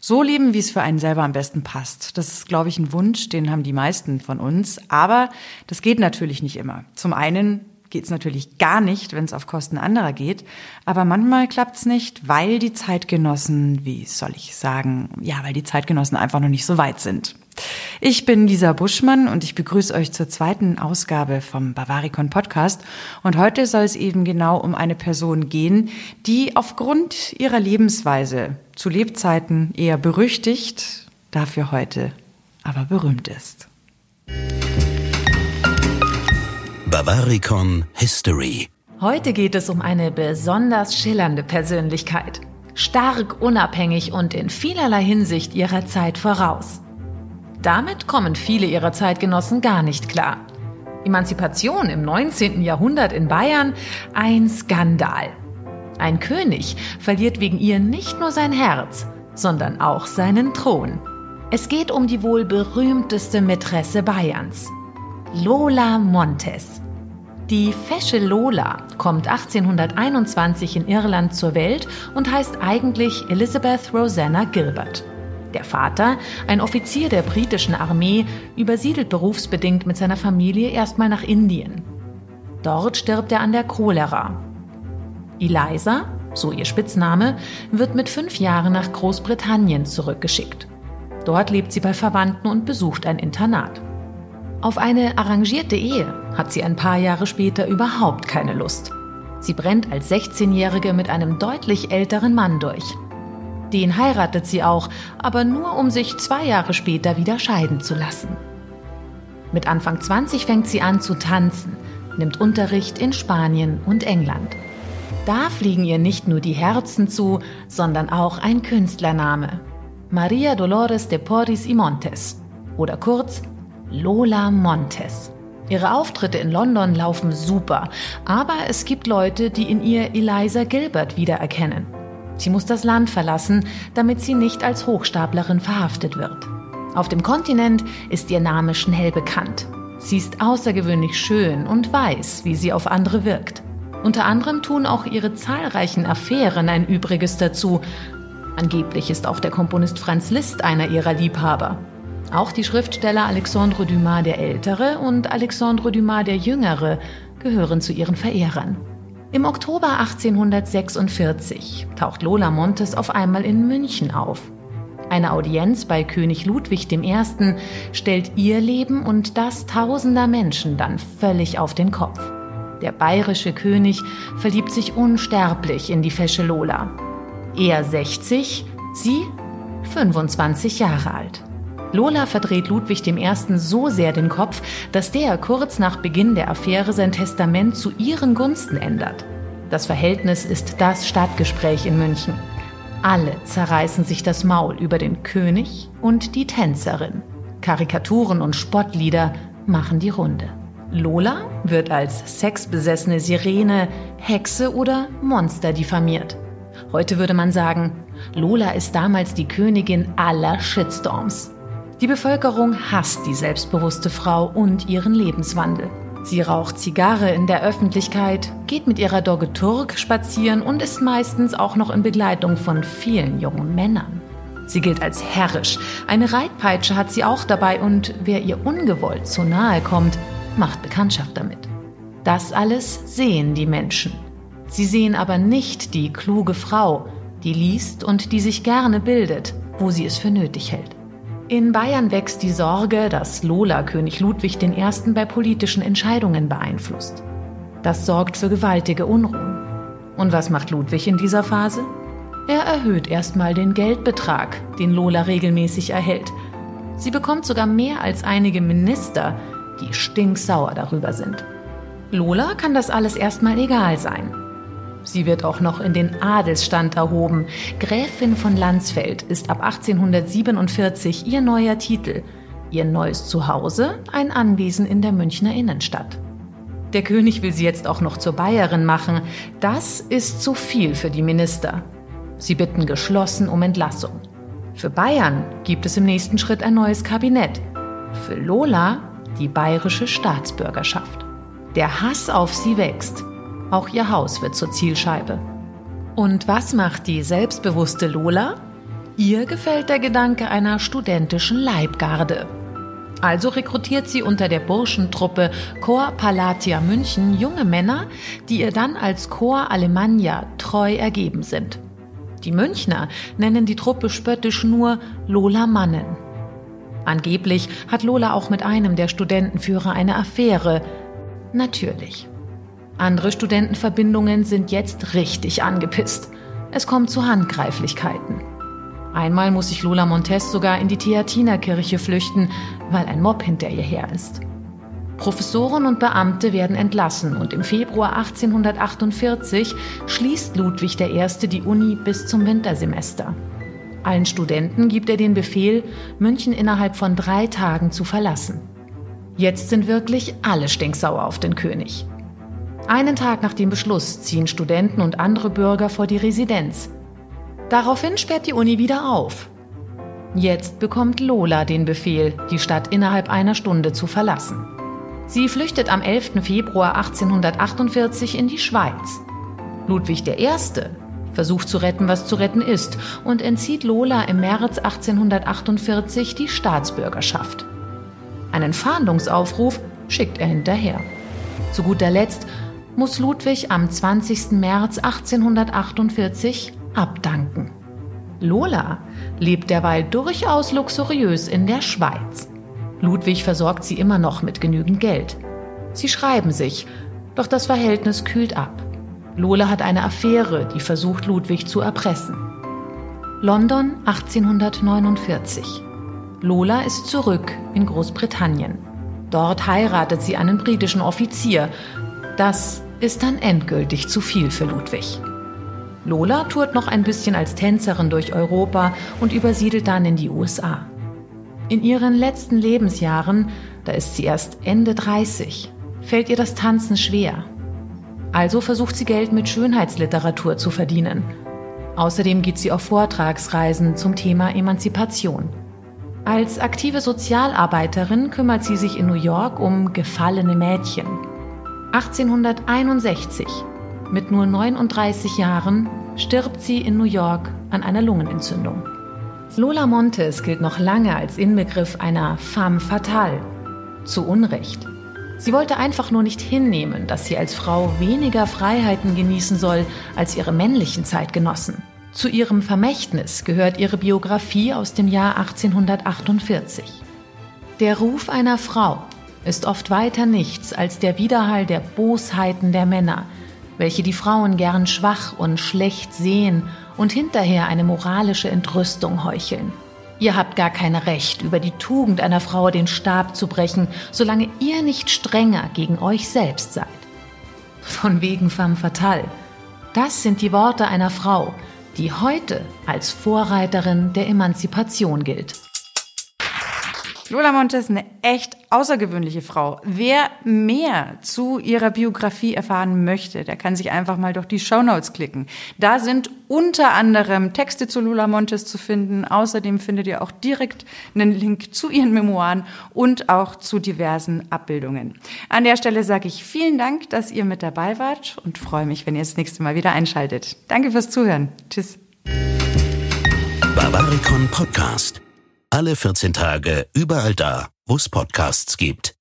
So leben, wie es für einen selber am besten passt. Das ist, glaube ich, ein Wunsch, den haben die meisten von uns. Aber das geht natürlich nicht immer. Zum einen geht es natürlich gar nicht, wenn es auf Kosten anderer geht. Aber manchmal klappt es nicht, weil die Zeitgenossen, wie soll ich sagen, ja, weil die Zeitgenossen einfach noch nicht so weit sind. Ich bin Lisa Buschmann und ich begrüße euch zur zweiten Ausgabe vom Bavaricon Podcast. Und heute soll es eben genau um eine Person gehen, die aufgrund ihrer Lebensweise zu Lebzeiten eher berüchtigt, dafür heute aber berühmt ist. Bavaricon History. Heute geht es um eine besonders schillernde Persönlichkeit. Stark, unabhängig und in vielerlei Hinsicht ihrer Zeit voraus. Damit kommen viele ihrer Zeitgenossen gar nicht klar. Emanzipation im 19. Jahrhundert in Bayern, ein Skandal. Ein König verliert wegen ihr nicht nur sein Herz, sondern auch seinen Thron. Es geht um die wohl berühmteste Mätresse Bayerns, Lola Montes. Die Fesche Lola kommt 1821 in Irland zur Welt und heißt eigentlich Elizabeth Rosanna Gilbert. Der Vater, ein Offizier der britischen Armee, übersiedelt berufsbedingt mit seiner Familie erstmal nach Indien. Dort stirbt er an der Cholera. Eliza, so ihr Spitzname, wird mit fünf Jahren nach Großbritannien zurückgeschickt. Dort lebt sie bei Verwandten und besucht ein Internat. Auf eine arrangierte Ehe hat sie ein paar Jahre später überhaupt keine Lust. Sie brennt als 16-Jährige mit einem deutlich älteren Mann durch. Den heiratet sie auch, aber nur um sich zwei Jahre später wieder scheiden zu lassen. Mit Anfang 20 fängt sie an zu tanzen, nimmt Unterricht in Spanien und England. Da fliegen ihr nicht nur die Herzen zu, sondern auch ein Künstlername. Maria Dolores de Porris y Montes oder kurz Lola Montes. Ihre Auftritte in London laufen super, aber es gibt Leute, die in ihr Eliza Gilbert wiedererkennen. Sie muss das Land verlassen, damit sie nicht als Hochstaplerin verhaftet wird. Auf dem Kontinent ist ihr Name schnell bekannt. Sie ist außergewöhnlich schön und weiß, wie sie auf andere wirkt. Unter anderem tun auch ihre zahlreichen Affären ein Übriges dazu. Angeblich ist auch der Komponist Franz Liszt einer ihrer Liebhaber. Auch die Schriftsteller Alexandre Dumas der Ältere und Alexandre Dumas der Jüngere gehören zu ihren Verehrern. Im Oktober 1846 taucht Lola Montes auf einmal in München auf. Eine Audienz bei König Ludwig I. stellt ihr Leben und das tausender Menschen dann völlig auf den Kopf. Der bayerische König verliebt sich unsterblich in die fesche Lola. Er 60, sie 25 Jahre alt. Lola verdreht Ludwig I. so sehr den Kopf, dass der kurz nach Beginn der Affäre sein Testament zu ihren Gunsten ändert. Das Verhältnis ist das Stadtgespräch in München. Alle zerreißen sich das Maul über den König und die Tänzerin. Karikaturen und Spottlieder machen die Runde. Lola wird als sexbesessene Sirene, Hexe oder Monster diffamiert. Heute würde man sagen, Lola ist damals die Königin aller Shitstorms. Die Bevölkerung hasst die selbstbewusste Frau und ihren Lebenswandel. Sie raucht Zigarre in der Öffentlichkeit, geht mit ihrer Dogge Turk spazieren und ist meistens auch noch in Begleitung von vielen jungen Männern. Sie gilt als herrisch. Eine Reitpeitsche hat sie auch dabei und wer ihr ungewollt zu nahe kommt, macht Bekanntschaft damit. Das alles sehen die Menschen. Sie sehen aber nicht die kluge Frau, die liest und die sich gerne bildet, wo sie es für nötig hält. In Bayern wächst die Sorge, dass Lola König Ludwig I. bei politischen Entscheidungen beeinflusst. Das sorgt für gewaltige Unruhen. Und was macht Ludwig in dieser Phase? Er erhöht erstmal den Geldbetrag, den Lola regelmäßig erhält. Sie bekommt sogar mehr als einige Minister, die stinksauer darüber sind. Lola kann das alles erstmal egal sein. Sie wird auch noch in den Adelsstand erhoben. Gräfin von Landsfeld ist ab 1847 ihr neuer Titel. Ihr neues Zuhause ein Anwesen in der Münchner Innenstadt. Der König will sie jetzt auch noch zur Bayerin machen. Das ist zu viel für die Minister. Sie bitten geschlossen um Entlassung. Für Bayern gibt es im nächsten Schritt ein neues Kabinett. Für Lola die bayerische Staatsbürgerschaft. Der Hass auf sie wächst. Auch ihr Haus wird zur Zielscheibe. Und was macht die selbstbewusste Lola? Ihr gefällt der Gedanke einer studentischen Leibgarde. Also rekrutiert sie unter der Burschentruppe Chor Palatia München junge Männer, die ihr dann als Chor Alemannia treu ergeben sind. Die Münchner nennen die Truppe spöttisch nur Lola Mannen. Angeblich hat Lola auch mit einem der Studentenführer eine Affäre. Natürlich. Andere Studentenverbindungen sind jetzt richtig angepisst. Es kommt zu Handgreiflichkeiten. Einmal muss sich Lola Montes sogar in die Theatinerkirche flüchten, weil ein Mob hinter ihr her ist. Professoren und Beamte werden entlassen und im Februar 1848 schließt Ludwig I. die Uni bis zum Wintersemester. Allen Studenten gibt er den Befehl, München innerhalb von drei Tagen zu verlassen. Jetzt sind wirklich alle stinksauer auf den König. Einen Tag nach dem Beschluss ziehen Studenten und andere Bürger vor die Residenz. Daraufhin sperrt die Uni wieder auf. Jetzt bekommt Lola den Befehl, die Stadt innerhalb einer Stunde zu verlassen. Sie flüchtet am 11. Februar 1848 in die Schweiz. Ludwig I. versucht zu retten, was zu retten ist, und entzieht Lola im März 1848 die Staatsbürgerschaft. Einen Fahndungsaufruf schickt er hinterher. Zu guter Letzt muss Ludwig am 20. März 1848 abdanken. Lola lebt derweil durchaus luxuriös in der Schweiz. Ludwig versorgt sie immer noch mit genügend Geld. Sie schreiben sich, doch das Verhältnis kühlt ab. Lola hat eine Affäre, die versucht, Ludwig zu erpressen. London 1849. Lola ist zurück in Großbritannien. Dort heiratet sie einen britischen Offizier. Das ist dann endgültig zu viel für Ludwig. Lola tourt noch ein bisschen als Tänzerin durch Europa und übersiedelt dann in die USA. In ihren letzten Lebensjahren, da ist sie erst Ende 30, fällt ihr das Tanzen schwer. Also versucht sie Geld mit Schönheitsliteratur zu verdienen. Außerdem geht sie auf Vortragsreisen zum Thema Emanzipation. Als aktive Sozialarbeiterin kümmert sie sich in New York um gefallene Mädchen. 1861, mit nur 39 Jahren, stirbt sie in New York an einer Lungenentzündung. Lola Montes gilt noch lange als Inbegriff einer femme fatale. Zu Unrecht. Sie wollte einfach nur nicht hinnehmen, dass sie als Frau weniger Freiheiten genießen soll als ihre männlichen Zeitgenossen. Zu ihrem Vermächtnis gehört ihre Biografie aus dem Jahr 1848. Der Ruf einer Frau ist oft weiter nichts als der Widerhall der Bosheiten der Männer, welche die Frauen gern schwach und schlecht sehen und hinterher eine moralische Entrüstung heucheln. Ihr habt gar kein Recht, über die Tugend einer Frau den Stab zu brechen, solange ihr nicht strenger gegen euch selbst seid. Von wegen femme fatale. Das sind die Worte einer Frau, die heute als Vorreiterin der Emanzipation gilt. Lola Montes eine echt außergewöhnliche Frau. Wer mehr zu ihrer Biografie erfahren möchte, der kann sich einfach mal durch die Show Notes klicken. Da sind unter anderem Texte zu Lola Montes zu finden. Außerdem findet ihr auch direkt einen Link zu ihren Memoiren und auch zu diversen Abbildungen. An der Stelle sage ich vielen Dank, dass ihr mit dabei wart und freue mich, wenn ihr das nächste Mal wieder einschaltet. Danke fürs Zuhören. Tschüss. Babaricon Podcast. Alle 14 Tage überall da, wo es Podcasts gibt.